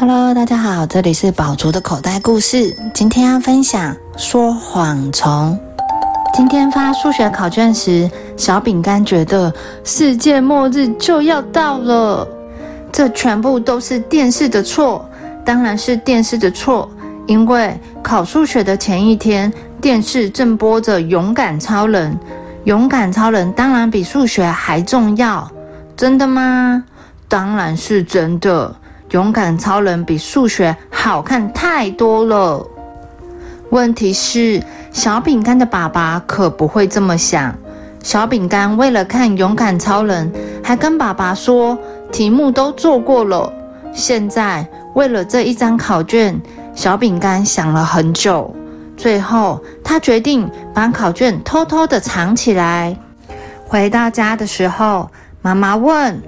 Hello，大家好，这里是宝竹的口袋故事。今天要分享说谎虫。今天发数学考卷时，小饼干觉得世界末日就要到了，这全部都是电视的错，当然是电视的错，因为考数学的前一天，电视正播着《勇敢超人》，勇敢超人当然比数学还重要，真的吗？当然是真的。勇敢超人比数学好看太多了。问题是，小饼干的爸爸可不会这么想。小饼干为了看勇敢超人，还跟爸爸说题目都做过了。现在为了这一张考卷，小饼干想了很久。最后，他决定把考卷偷偷的藏起来。回到家的时候，妈妈问。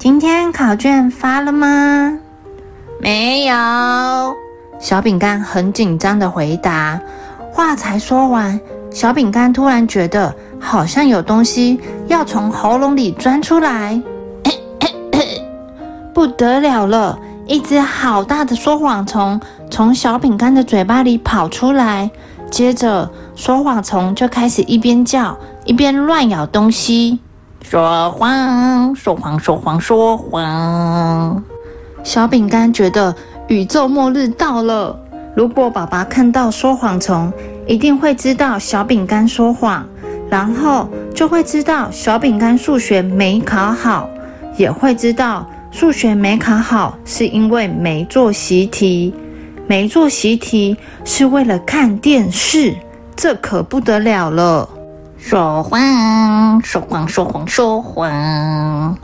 今天考卷发了吗？没有。小饼干很紧张的回答。话才说完，小饼干突然觉得好像有东西要从喉咙里钻出来。不得了了！一只好大的说谎虫从小饼干的嘴巴里跑出来，接着说谎虫就开始一边叫一边乱咬东西。说谎，说谎，说谎，说谎。小饼干觉得宇宙末日到了。如果爸爸看到说谎虫，一定会知道小饼干说谎，然后就会知道小饼干数学没考好，也会知道数学没考好是因为没做习题，没做习题是为了看电视，这可不得了了。说谎，说谎，说谎，说谎，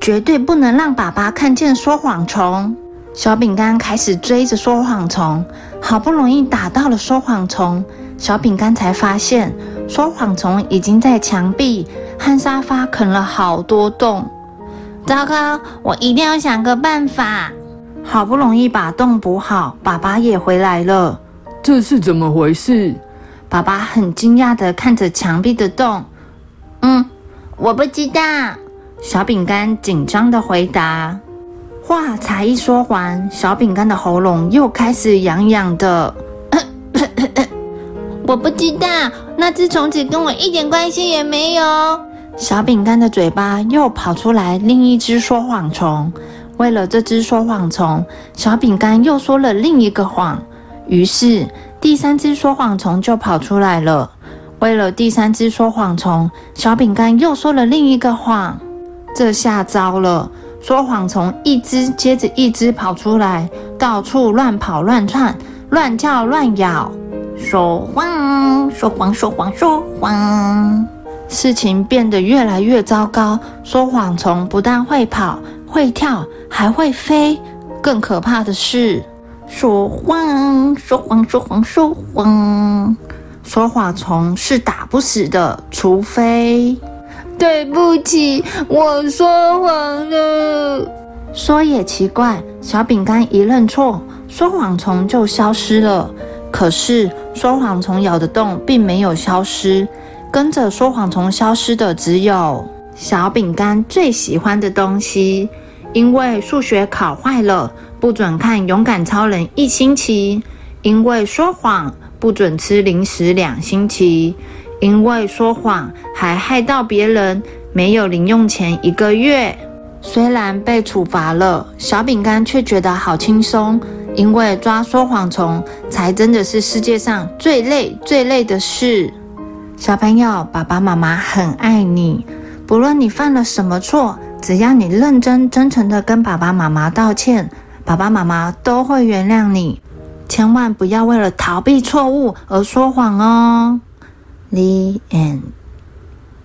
绝对不能让爸爸看见说谎虫。小饼干开始追着说谎虫，好不容易打到了说谎虫，小饼干才发现说谎虫已经在墙壁和沙发啃了好多洞。糟糕，我一定要想个办法。好不容易把洞补好，爸爸也回来了。这是怎么回事？爸爸很惊讶的看着墙壁的洞，嗯，我不知道。小饼干紧张的回答。话才一说完，小饼干的喉咙又开始痒痒的。我不知道，那只虫子跟我一点关系也没有。小饼干的嘴巴又跑出来另一只说谎虫。为了这只说谎虫，小饼干又说了另一个谎。于是。第三只说谎虫就跑出来了。为了第三只说谎虫，小饼干又说了另一个谎。这下糟了！说谎虫一只接着一只跑出来，到处乱跑乱窜、乱叫乱咬。说谎，说谎，说谎，说谎。事情变得越来越糟糕。说谎虫不但会跑、会跳，还会飞。更可怕的是。说谎，说谎，说谎，说谎。说谎虫是打不死的，除非……对不起，我说谎了。说也奇怪，小饼干一认错，说谎虫就消失了。可是说谎虫咬的洞并没有消失，跟着说谎虫消失的只有小饼干最喜欢的东西。因为数学考坏了，不准看《勇敢超人》一星期；因为说谎，不准吃零食两星期；因为说谎，还害到别人没有零用钱一个月。虽然被处罚了，小饼干却觉得好轻松，因为抓说谎虫才真的是世界上最累、最累的事。小朋友，爸爸妈妈很爱你，不论你犯了什么错。只要你认真真诚的跟爸爸妈妈道歉，爸爸妈妈都会原谅你。千万不要为了逃避错误而说谎哦。The end.